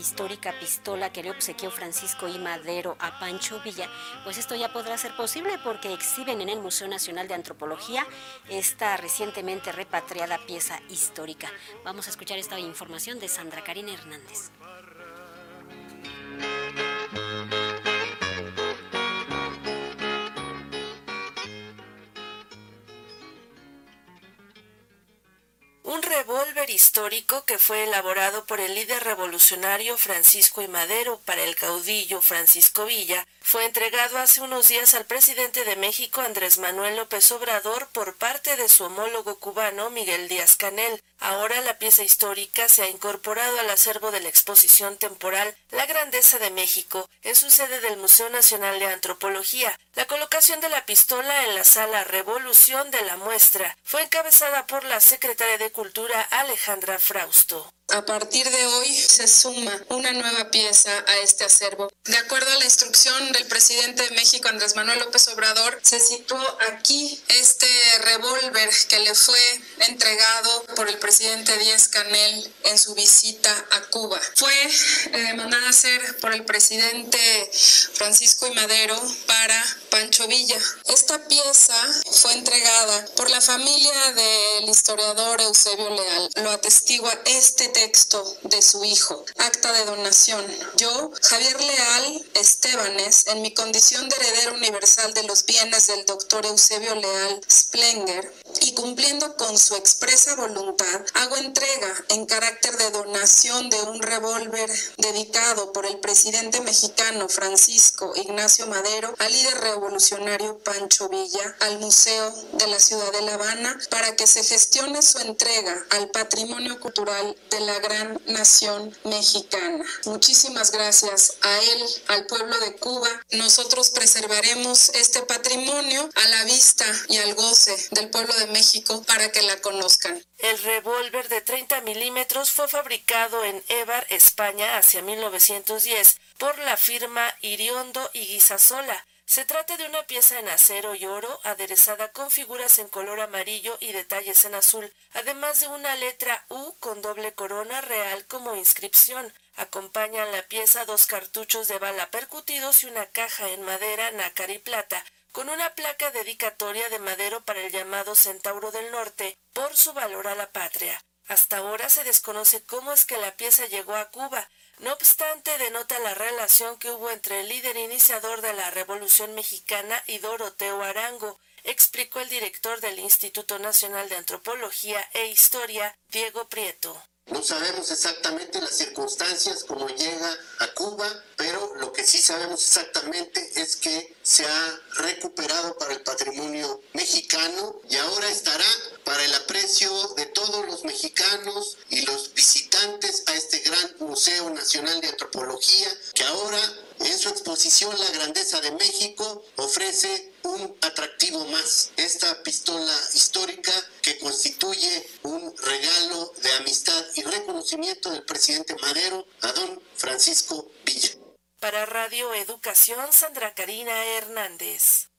histórica pistola que le obsequió Francisco I. Madero a Pancho Villa, pues esto ya podrá ser posible porque exhiben en el Museo Nacional de Antropología esta recientemente repatriada pieza histórica. Vamos a escuchar esta información de Sandra Karina Hernández. Histórico que fue elaborado por el líder revolucionario Francisco I. Madero para el caudillo Francisco Villa fue entregado hace unos días al presidente de México Andrés Manuel López Obrador por parte de su homólogo cubano Miguel Díaz Canel. Ahora la pieza histórica se ha incorporado al acervo de la exposición temporal La Grandeza de México en su sede del Museo Nacional de Antropología. La colocación de la pistola en la sala Revolución de la muestra fue encabezada por la secretaria de Cultura Alejandra Frausto. A partir de hoy se suma una nueva pieza a este acervo. De acuerdo a la instrucción del presidente de México, Andrés Manuel López Obrador, se situó aquí este revólver que le fue entregado por el presidente Díaz Canel en su visita a Cuba. Fue eh, mandada a hacer por el presidente Francisco y Madero para Pancho Villa. Esta pieza fue entregada por la familia del historiador Eusebio Leal. Lo atestigua este texto de su hijo, acta de donación. Yo, Javier Leal Estebanes, en mi condición de heredero universal de los bienes del doctor Eusebio Leal Splenger, y cumpliendo con su expresa voluntad, hago entrega en carácter de donación de un revólver dedicado por el presidente mexicano Francisco Ignacio Madero al líder revolucionario Pancho Villa al Museo de la Ciudad de La Habana para que se gestione su entrega al patrimonio cultural de la gran nación mexicana. Muchísimas gracias a él, al pueblo de Cuba. Nosotros preservaremos este patrimonio a la vista y al goce del pueblo de México para que la conozcan. El revólver de 30 milímetros fue fabricado en Évar, España, hacia 1910 por la firma Iriondo y Guisasola. Se trata de una pieza en acero y oro aderezada con figuras en color amarillo y detalles en azul, además de una letra U con doble corona real como inscripción. Acompañan la pieza dos cartuchos de bala percutidos y una caja en madera, nácar y plata, con una placa dedicatoria de madero para el llamado Centauro del Norte por su valor a la patria. Hasta ahora se desconoce cómo es que la pieza llegó a Cuba, no obstante, denota la relación que hubo entre el líder iniciador de la Revolución Mexicana y Doroteo Arango, explicó el director del Instituto Nacional de Antropología e Historia, Diego Prieto. No sabemos exactamente las circunstancias como llega a Cuba, pero lo que sí sabemos exactamente es que se ha recuperado para el patrimonio mexicano y ahora estará para el aprecio de todos los mexicanos y los visitantes Museo Nacional de Antropología que ahora en su exposición La Grandeza de México ofrece un atractivo más, esta pistola histórica que constituye un regalo de amistad y reconocimiento del presidente Madero a don Francisco Villa. Para Radio Educación, Sandra Karina Hernández.